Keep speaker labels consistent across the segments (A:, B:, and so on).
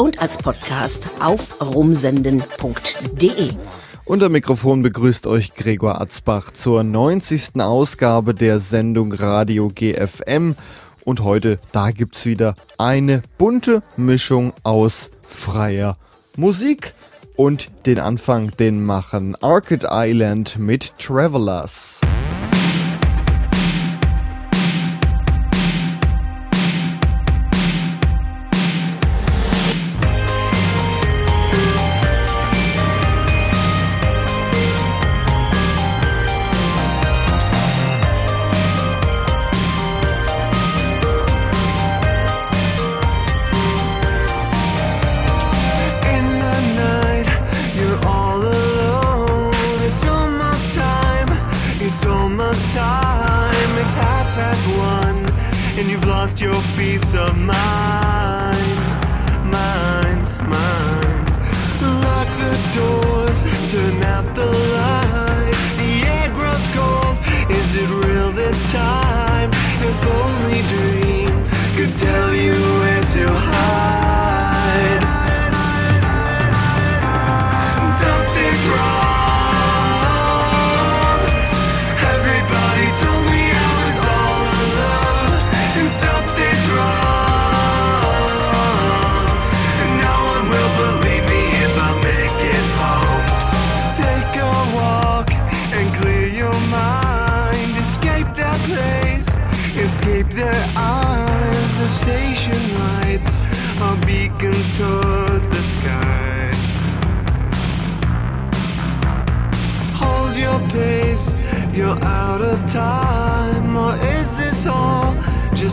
A: und als Podcast auf rumsenden.de.
B: Unter Mikrofon begrüßt euch Gregor Atzbach zur 90. Ausgabe der Sendung Radio GFM. Und heute, da gibt's wieder eine bunte Mischung aus freier Musik. Und den Anfang, den machen Arcade Island mit Travelers.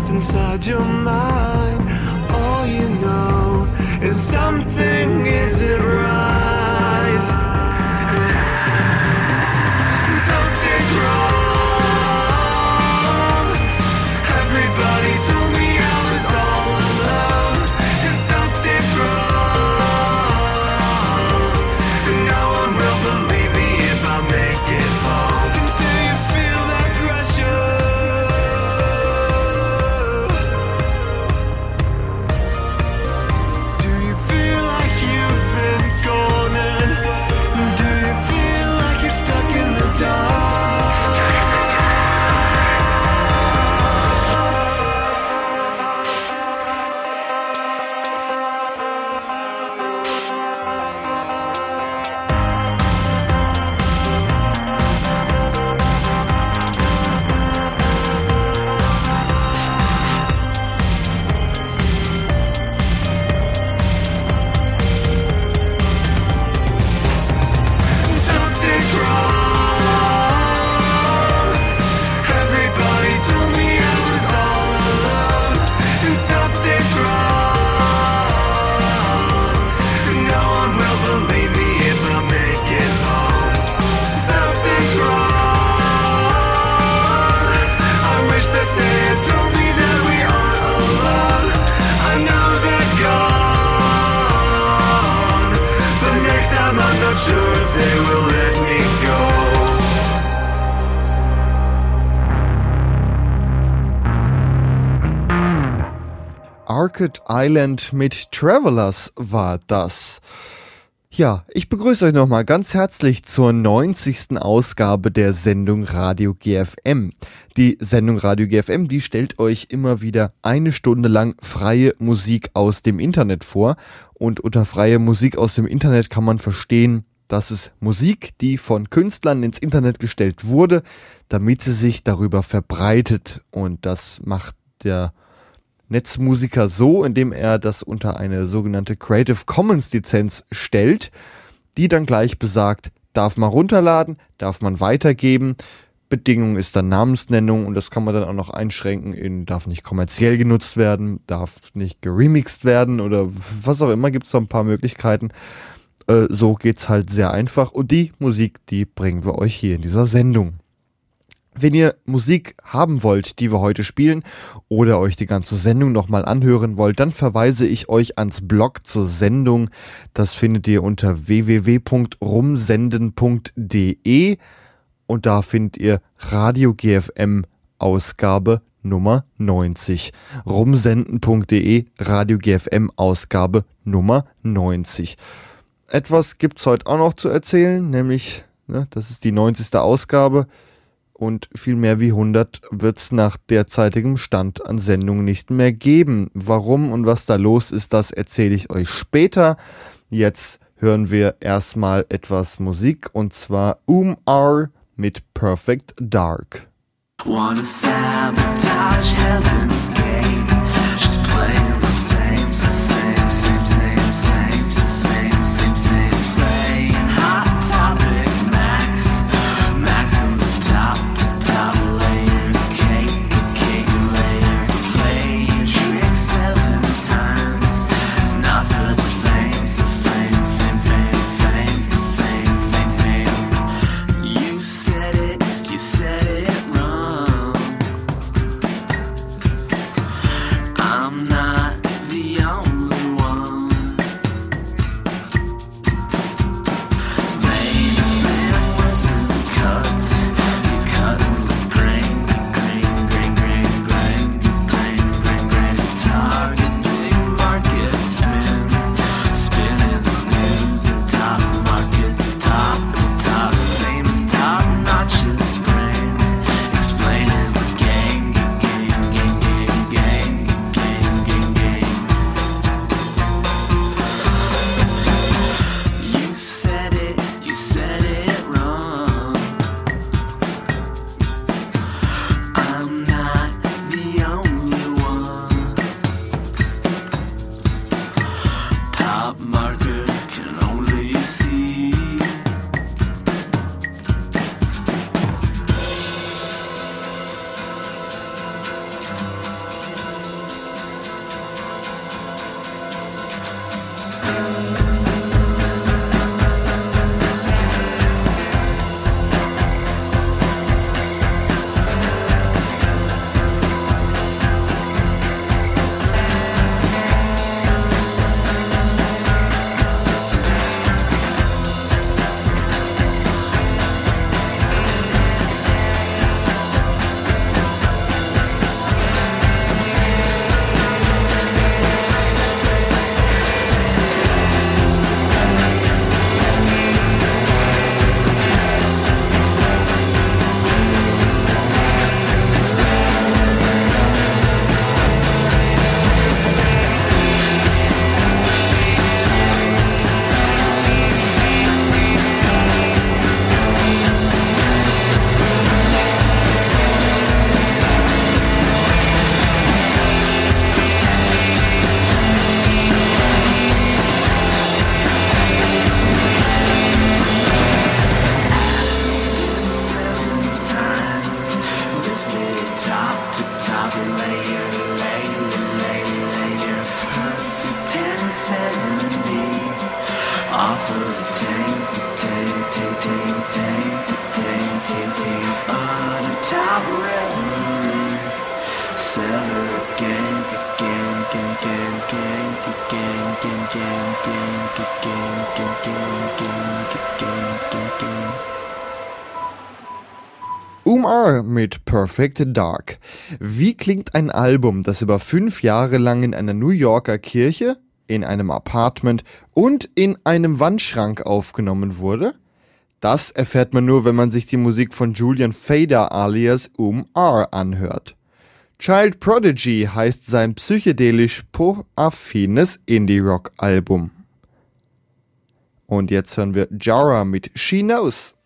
B: lost inside your mind. All you know is something isn't Orchid Island mit Travelers war das. Ja, ich begrüße euch nochmal ganz herzlich zur 90. Ausgabe der Sendung Radio GFM. Die Sendung Radio GFM, die stellt euch immer wieder eine Stunde lang freie Musik aus dem Internet vor. Und unter freie Musik aus dem Internet kann man verstehen, dass es Musik, die von Künstlern ins Internet gestellt wurde, damit sie sich darüber verbreitet. Und das macht der Netzmusiker so, indem er das unter eine sogenannte Creative Commons Lizenz stellt, die dann gleich besagt, darf man runterladen, darf man weitergeben. Bedingung ist dann Namensnennung und das kann man dann auch noch einschränken in darf nicht kommerziell genutzt werden, darf nicht geremixed werden oder was auch immer, gibt es da ein paar Möglichkeiten.
C: Äh, so geht's halt sehr einfach und die Musik, die bringen wir euch hier in dieser Sendung. Wenn ihr Musik haben wollt, die wir heute spielen, oder euch die ganze Sendung nochmal anhören wollt, dann verweise ich euch ans Blog zur Sendung. Das findet ihr unter www.rumsenden.de und da findet ihr Radio GFM Ausgabe Nummer 90. Rumsenden.de Radio GFM Ausgabe Nummer 90. Etwas gibt's heute auch noch zu erzählen, nämlich, ne, das ist die 90. Ausgabe und viel mehr wie 100 wird es nach derzeitigem Stand an Sendungen nicht mehr geben. Warum und was da los ist, das erzähle ich euch später. Jetzt hören wir erstmal etwas Musik und zwar Um R mit Perfect Dark. Wanna sabotage heaven's gate, just playing Perfect Dark. Wie klingt ein Album, das über fünf Jahre lang in einer New Yorker Kirche, in einem Apartment und in einem Wandschrank aufgenommen wurde? Das erfährt man nur, wenn man sich die Musik von Julian Fader alias Umar anhört. Child Prodigy heißt sein psychedelisch po-affines Indie-Rock-Album. Und jetzt hören wir Jara mit She Knows.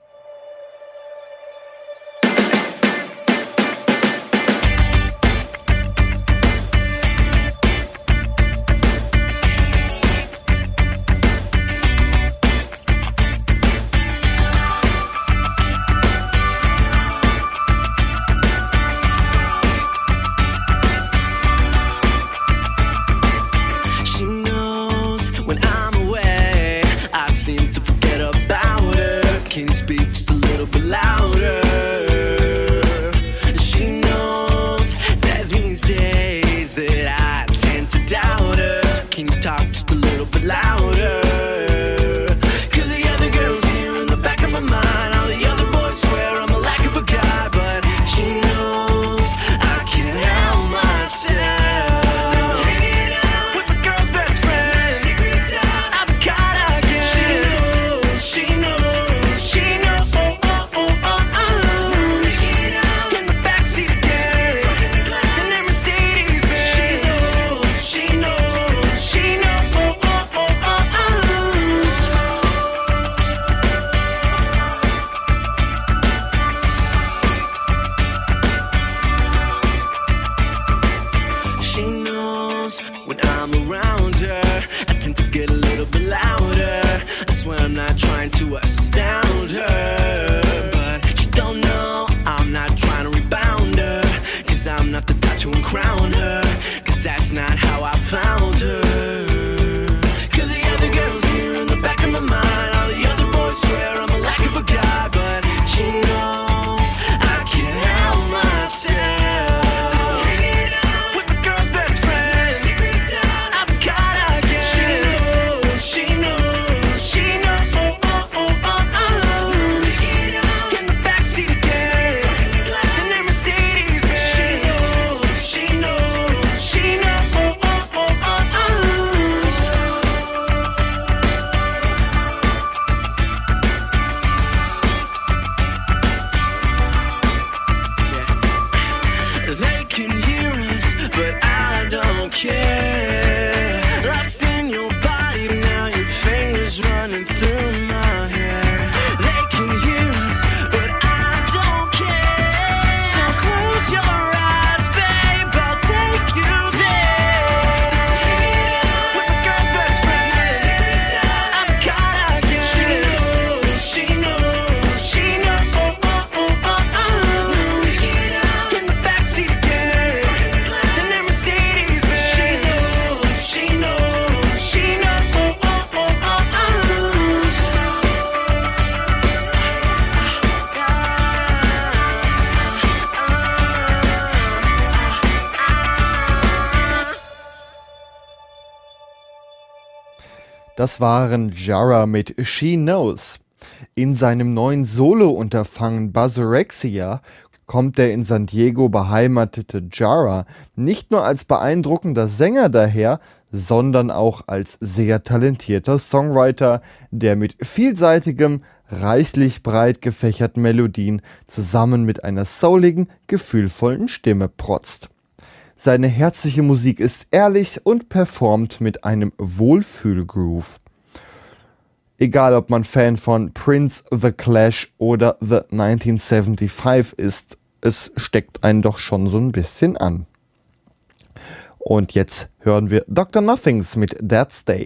D: Das waren Jara mit She Knows. In seinem neuen Solo-Unterfangen Buzzerexia kommt der in San Diego beheimatete Jara nicht nur als beeindruckender Sänger daher, sondern auch als sehr talentierter Songwriter, der mit vielseitigem, reichlich breit gefächerten Melodien zusammen mit einer souligen, gefühlvollen Stimme protzt. Seine herzliche Musik ist ehrlich und performt mit einem Wohlfühlgroove. Egal, ob man Fan von Prince, The Clash oder The 1975 ist, es steckt einen doch schon so ein bisschen an. Und jetzt hören wir Dr. Nothings mit That's Day.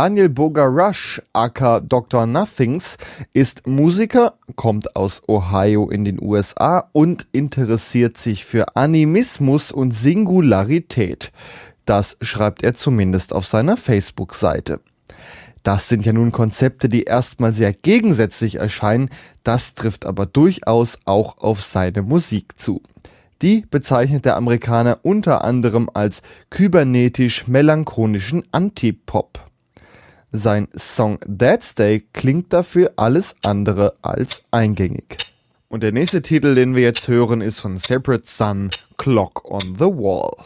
E: Daniel Bogarush, aka Dr. Nothings, ist Musiker, kommt aus Ohio in den USA und interessiert sich für Animismus und Singularität. Das schreibt er zumindest auf seiner Facebook-Seite. Das sind ja nun Konzepte, die erstmal sehr gegensätzlich erscheinen, das trifft aber durchaus auch auf seine Musik zu. Die bezeichnet der Amerikaner unter anderem als kybernetisch-melancholischen Antipop. Sein Song Dead Day klingt dafür alles andere als eingängig. Und der nächste Titel, den wir jetzt hören, ist von Separate Sun, Clock on the Wall.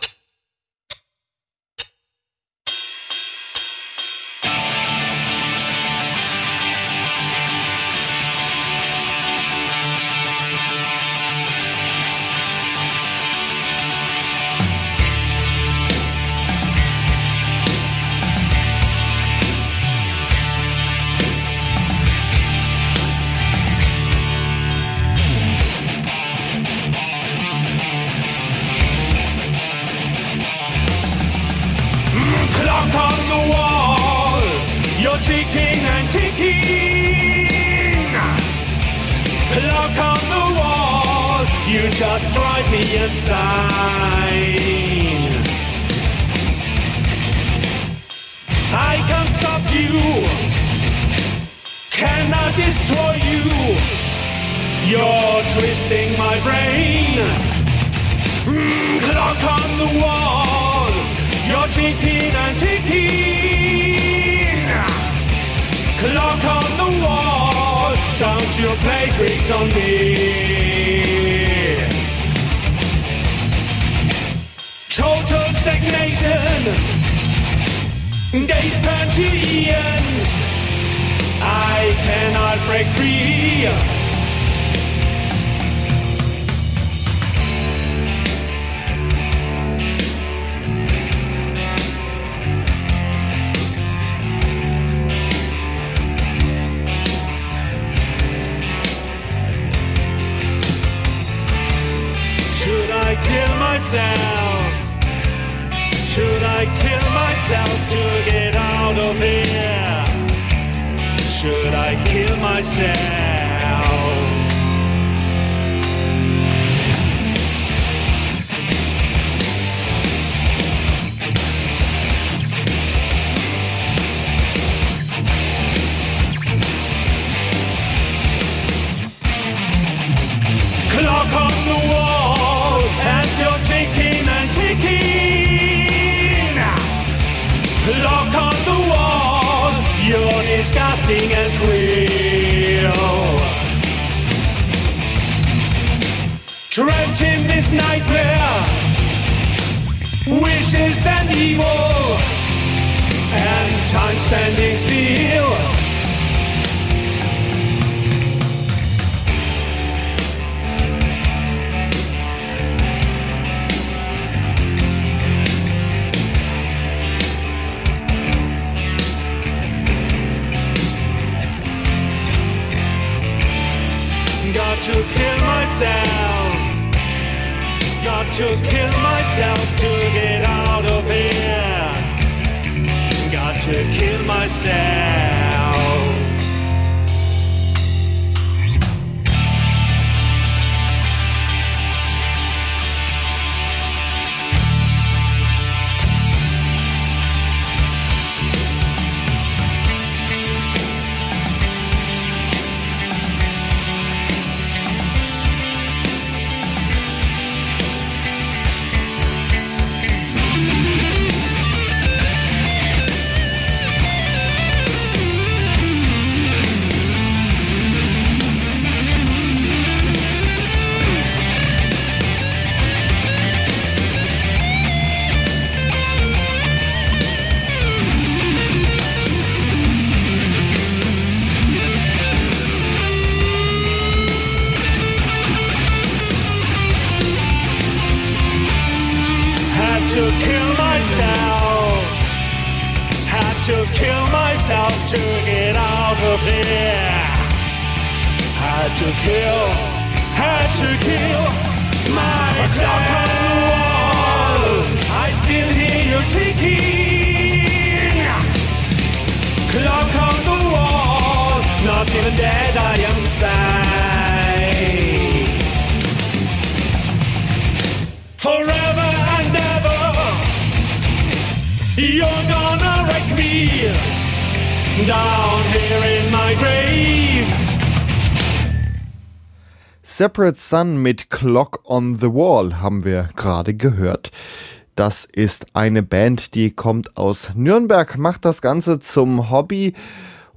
E: To get out of here. Had to kill, had to kill my clock on the wall. I still hear you ticking. Clock on the wall. Not even dead, I am sad. For
D: Separate Sun mit Clock on the Wall haben wir gerade gehört. Das ist eine Band, die kommt aus Nürnberg, macht das Ganze zum Hobby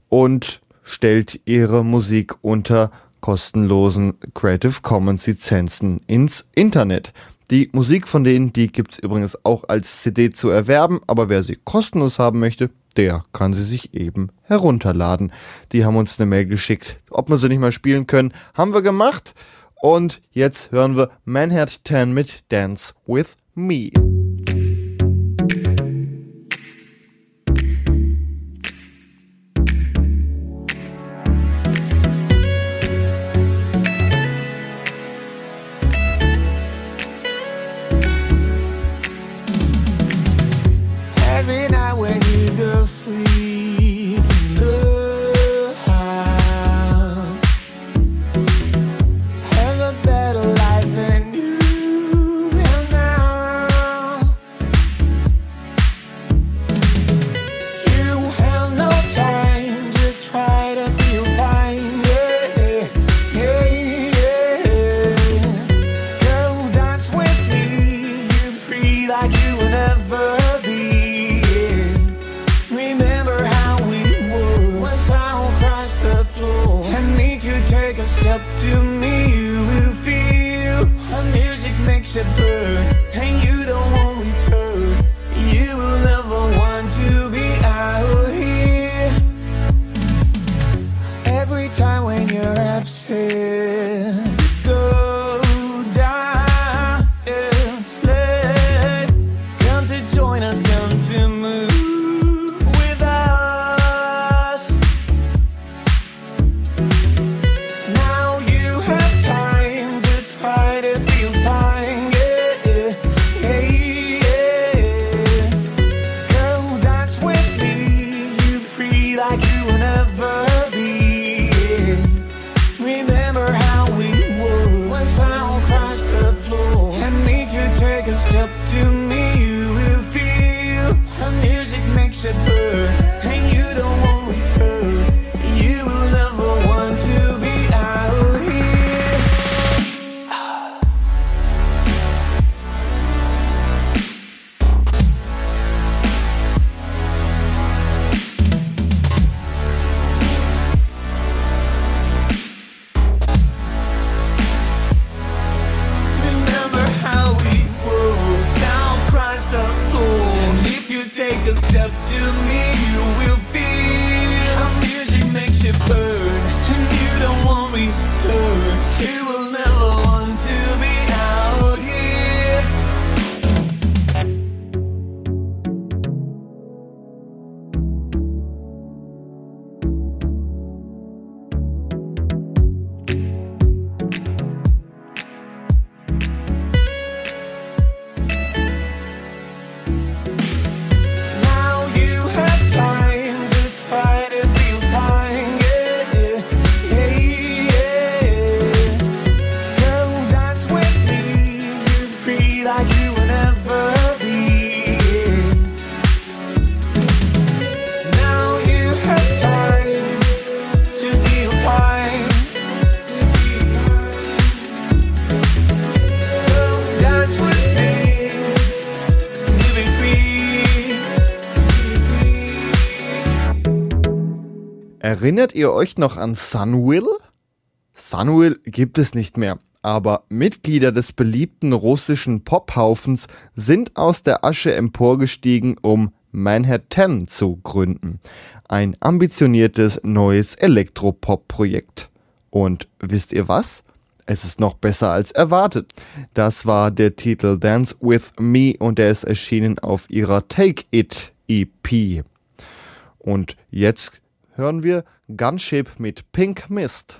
D: und stellt ihre Musik unter kostenlosen Creative Commons Lizenzen ins Internet. Die Musik von denen, die gibt es übrigens auch als CD zu erwerben, aber wer sie kostenlos haben möchte, der kann sie sich eben herunterladen. Die haben uns eine Mail geschickt, ob wir sie nicht mal spielen können. Haben wir gemacht. Und jetzt hören wir Manhattan mit Dance with Me.
F: Remember how we were across the floor. And if you take a step to me, you will feel the music makes it burn,
D: ihr euch noch an Sunwill? Sunwill gibt es nicht mehr, aber Mitglieder des beliebten russischen Pophaufens sind aus der Asche emporgestiegen, um Manhattan zu gründen. Ein ambitioniertes neues Elektropop-Projekt. Und wisst ihr was? Es ist noch besser als erwartet. Das war der Titel Dance with Me und der ist erschienen auf ihrer Take It EP. Und jetzt hören wir Gunship mit Pink Mist.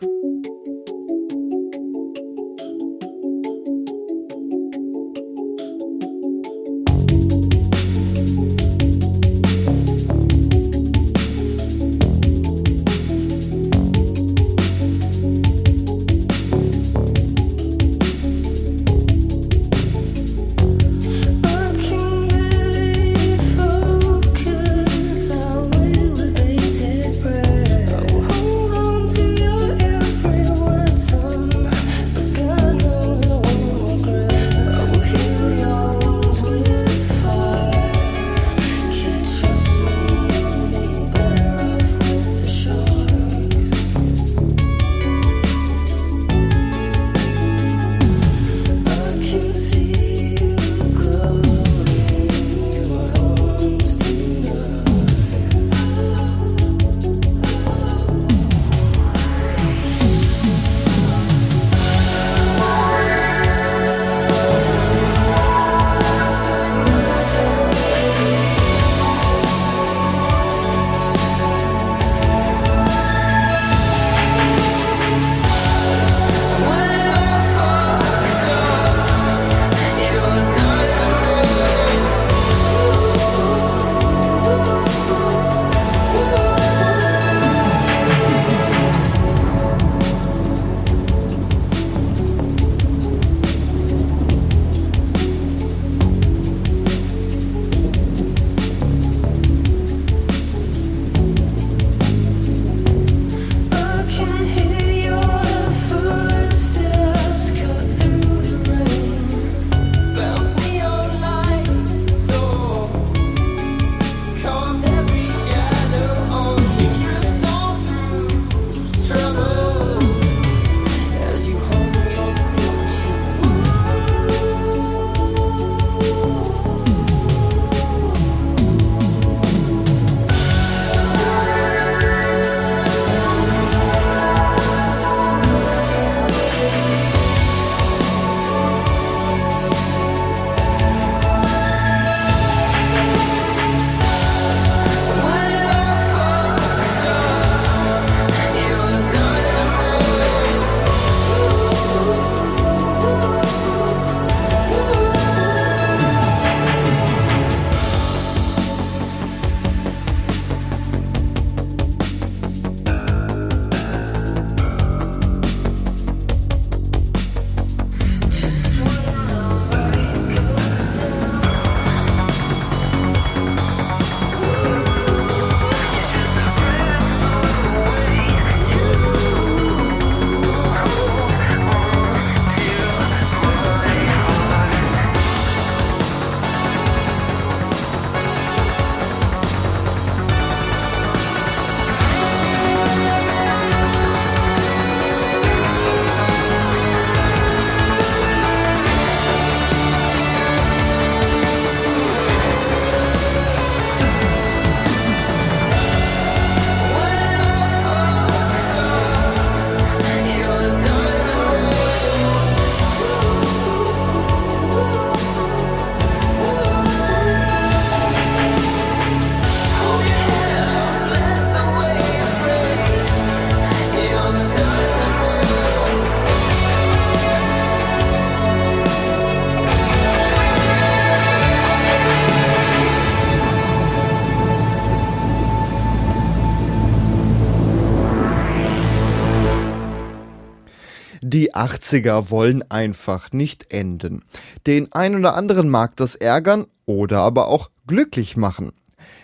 D: 80er wollen einfach nicht enden. Den ein oder anderen mag das ärgern oder aber auch glücklich machen.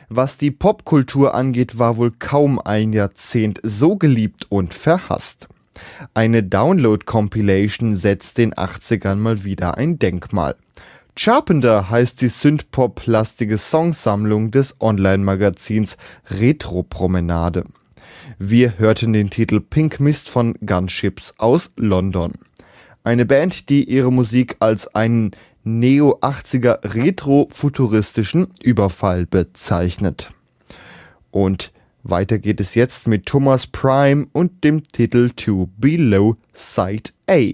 D: Was die Popkultur angeht, war wohl kaum ein Jahrzehnt so geliebt und verhasst. Eine Download-Compilation setzt den 80ern mal wieder ein Denkmal. Charpenter heißt die Synthpop-lastige Songsammlung des Online-Magazins Retro Promenade. Wir hörten den Titel Pink Mist von Gunships aus London. Eine Band, die ihre Musik als einen Neo-80er retro-futuristischen Überfall bezeichnet. Und weiter geht es jetzt mit Thomas Prime und dem Titel To Below Side A.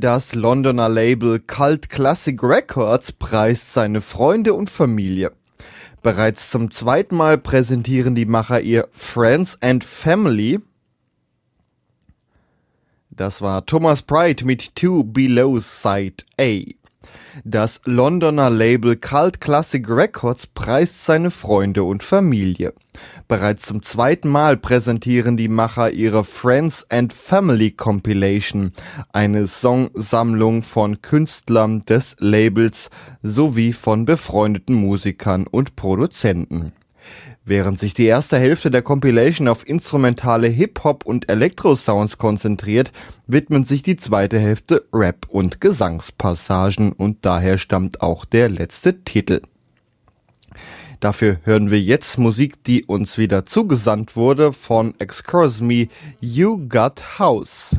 D: Das Londoner Label Cult Classic Records preist seine Freunde und Familie. Bereits zum zweiten Mal präsentieren die Macher ihr Friends and Family. Das war Thomas Pride mit Two Below Side A. Das Londoner Label Cult Classic Records preist seine Freunde und Familie. Bereits zum zweiten Mal präsentieren die Macher ihre Friends and Family Compilation, eine Songsammlung von Künstlern des Labels sowie von befreundeten Musikern und Produzenten. Während sich die erste Hälfte der Compilation auf instrumentale Hip-Hop und Elektro-Sounds konzentriert, widmet sich die zweite Hälfte Rap- und Gesangspassagen und daher stammt auch der letzte Titel. Dafür hören wir jetzt Musik, die uns wieder zugesandt wurde von Excuse Me, You Got House.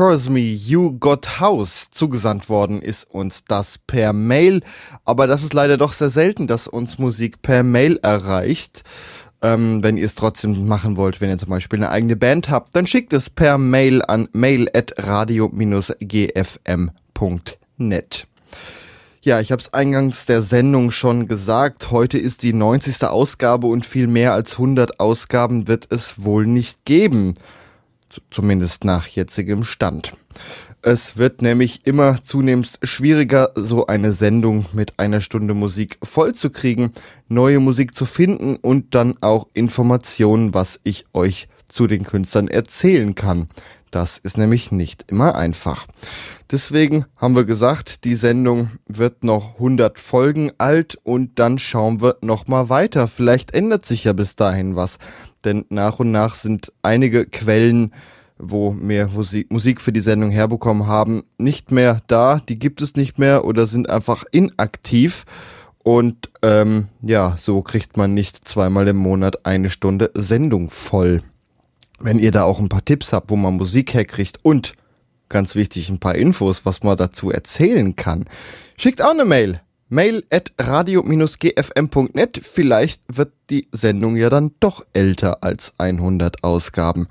D: Me, you got house. Zugesandt worden ist uns das per Mail. Aber das ist leider doch sehr selten, dass uns Musik per Mail erreicht. Ähm, wenn ihr es trotzdem machen wollt, wenn ihr zum Beispiel eine eigene Band habt, dann schickt es per Mail an mail.radio-gfm.net. Ja, ich habe es eingangs der Sendung schon gesagt. Heute ist die 90. Ausgabe und viel mehr als 100 Ausgaben wird es wohl nicht geben zumindest nach jetzigem Stand. Es wird nämlich immer zunehmend schwieriger, so eine Sendung mit einer Stunde Musik vollzukriegen, neue Musik zu finden und dann auch Informationen, was ich euch zu den Künstlern erzählen kann. Das ist nämlich nicht immer einfach. Deswegen haben wir gesagt, die Sendung wird noch 100 Folgen alt und dann schauen wir noch mal weiter. Vielleicht ändert sich ja bis dahin was denn nach und nach sind einige Quellen, wo wir Musik für die Sendung herbekommen haben, nicht mehr da. Die gibt es nicht mehr oder sind einfach inaktiv. Und ähm, ja, so kriegt man nicht zweimal im Monat eine Stunde Sendung voll. Wenn ihr da auch ein paar Tipps habt, wo man Musik herkriegt und ganz wichtig, ein paar Infos, was man dazu erzählen kann, schickt auch eine Mail mail at radio-gfm.net. Vielleicht wird die Sendung ja dann doch älter als 100 Ausgaben.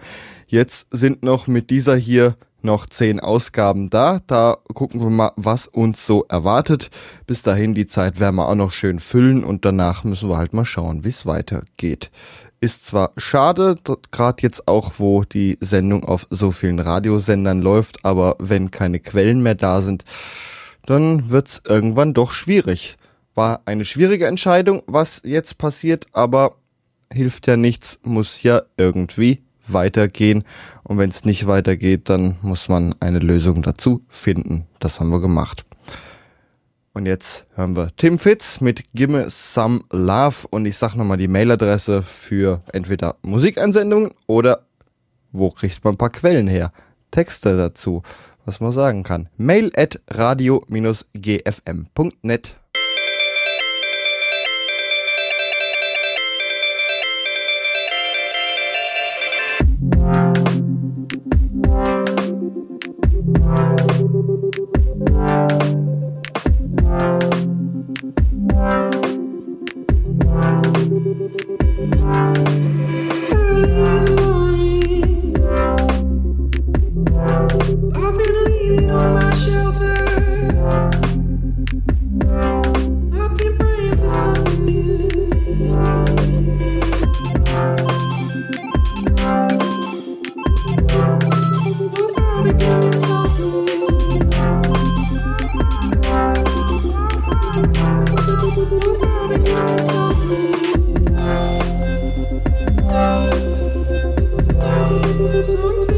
D: Jetzt sind noch mit dieser hier noch 10 Ausgaben da. Da gucken wir mal, was uns so erwartet. Bis dahin, die Zeit werden wir auch noch schön füllen und danach müssen wir halt mal schauen, wie es weitergeht. Ist zwar schade, gerade jetzt auch, wo die Sendung auf so vielen Radiosendern läuft, aber wenn keine Quellen mehr da sind, dann wird's irgendwann doch schwierig. War eine schwierige Entscheidung, was jetzt passiert, aber hilft ja nichts, muss ja irgendwie weitergehen. Und wenn es nicht weitergeht, dann muss man eine Lösung dazu finden. Das haben wir gemacht. Und jetzt hören wir Tim Fitz mit Gimme Some Love. Und ich sage nochmal die Mailadresse für entweder Musikeinsendungen oder wo kriegt man ein paar Quellen her? Texte dazu was man sagen kann. Mail at radio-gfm.net.
G: Soon.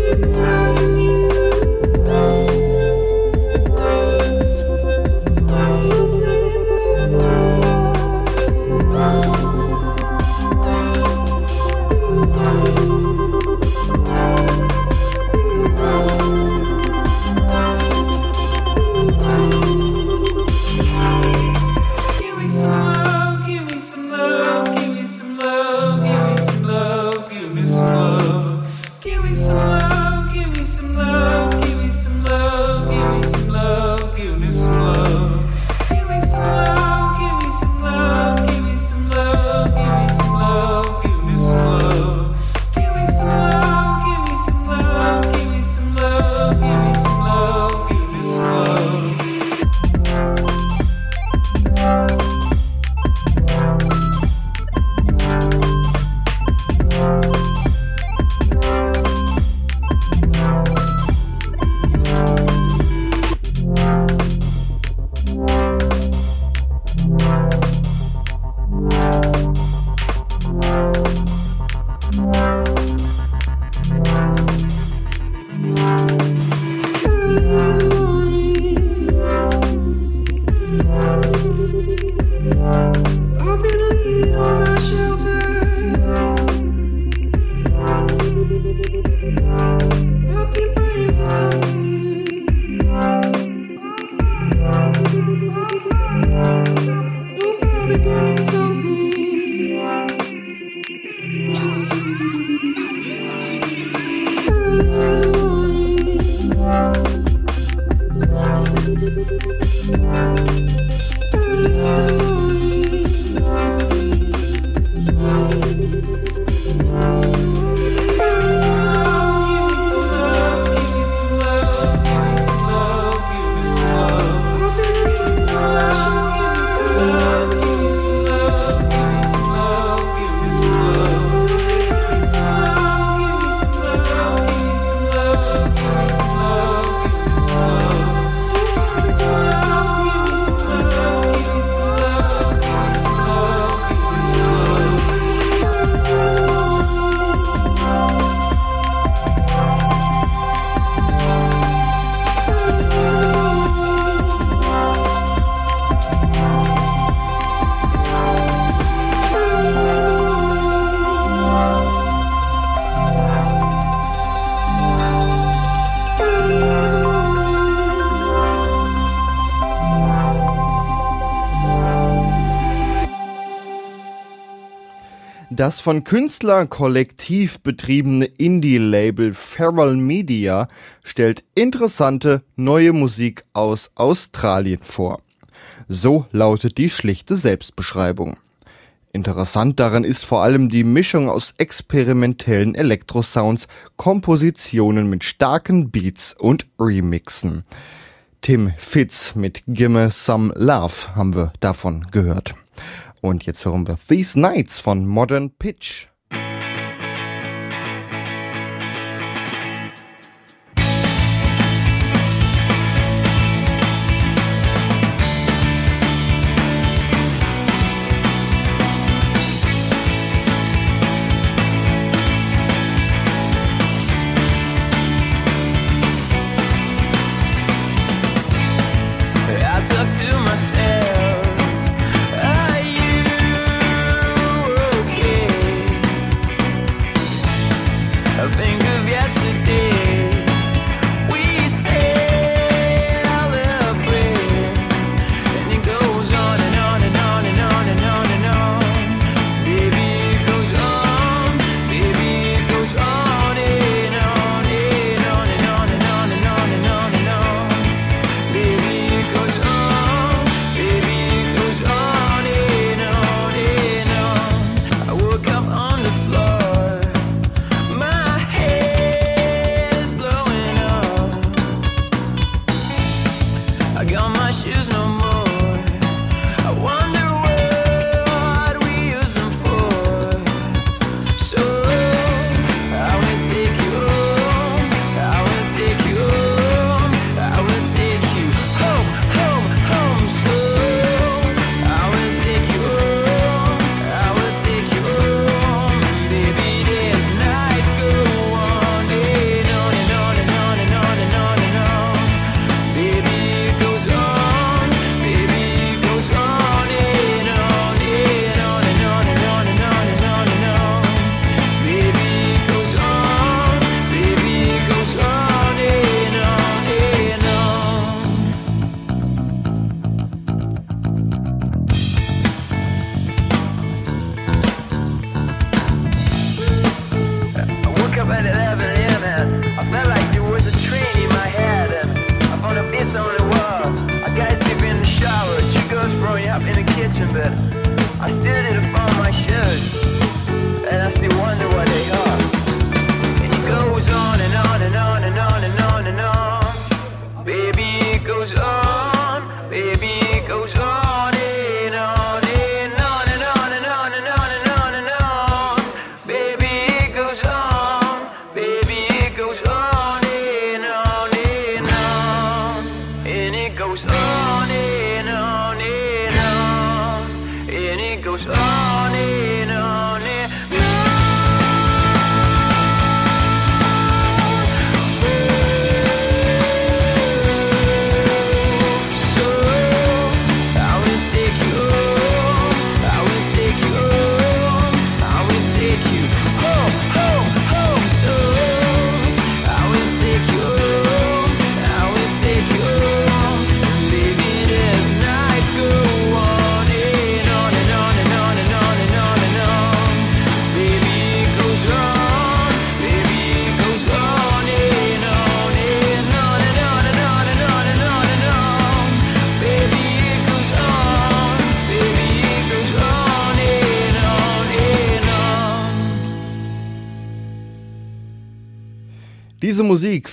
C: Das von Künstlerkollektiv betriebene Indie-Label Feral Media stellt interessante neue Musik aus Australien vor. So lautet die schlichte Selbstbeschreibung. Interessant daran ist vor allem die Mischung aus experimentellen Elektrosounds, Kompositionen mit starken Beats und Remixen. Tim Fitz mit Gimme Some Love haben wir davon gehört. Und jetzt hören wir These Nights von Modern Pitch. too much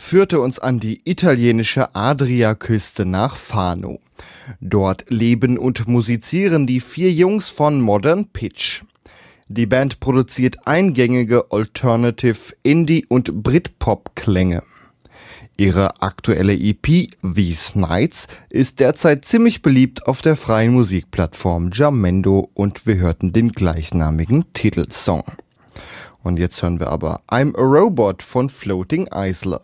C: führte uns an die italienische Adriaküste nach Fano. Dort leben und musizieren die vier Jungs von Modern Pitch. Die Band produziert eingängige Alternative, Indie und Britpop-Klänge. Ihre aktuelle EP These Nights ist derzeit ziemlich beliebt auf der freien Musikplattform Jamendo und wir hörten den gleichnamigen Titelsong. Und jetzt hören wir aber I'm a Robot von Floating Isler.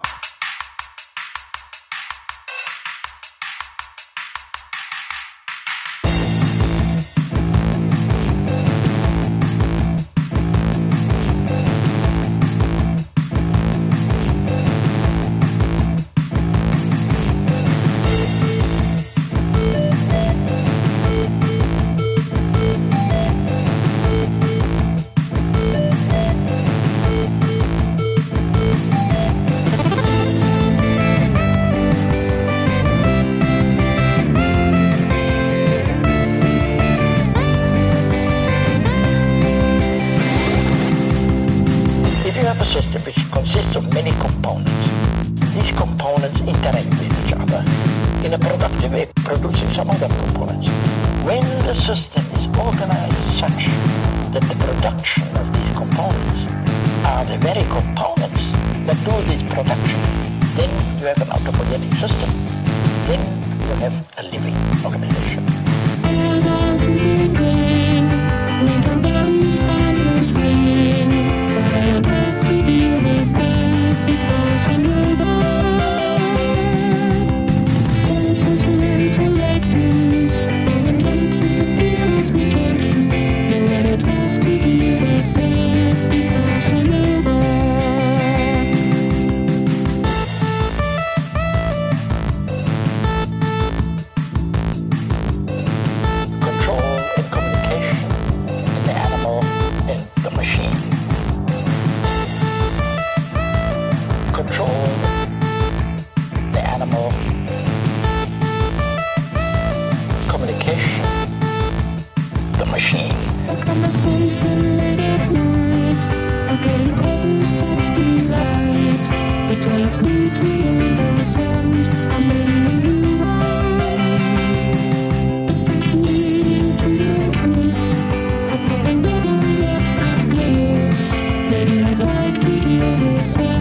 G: Like we did it.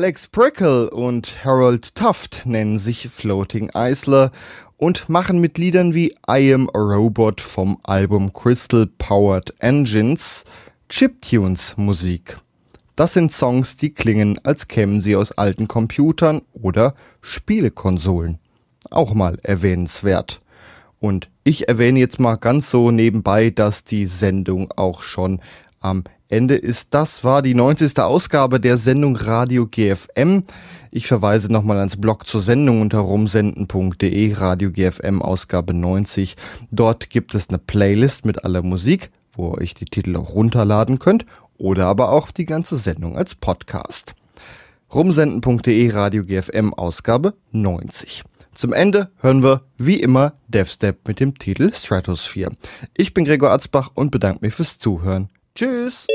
D: Alex Prickle und Harold Tuft nennen sich Floating Isler und machen mit Liedern wie I Am a Robot vom Album Crystal Powered Engines Chiptunes Musik. Das sind Songs, die klingen, als kämen sie aus alten Computern oder Spielekonsolen. Auch mal erwähnenswert. Und ich erwähne jetzt mal ganz so nebenbei, dass die Sendung auch schon am Ende ist. Das war die 90. Ausgabe der Sendung Radio GFM. Ich verweise nochmal ans Blog zur Sendung unter rumsenden.de, Radio GFM Ausgabe 90. Dort gibt es eine Playlist mit aller Musik, wo ihr euch die Titel auch runterladen könnt oder aber auch die ganze Sendung als Podcast. Rumsenden.de, Radio GFM Ausgabe 90. Zum Ende hören wir wie immer DevStep mit dem Titel Stratosphere. Ich bin Gregor Atzbach und bedanke mich fürs Zuhören. Tschüss!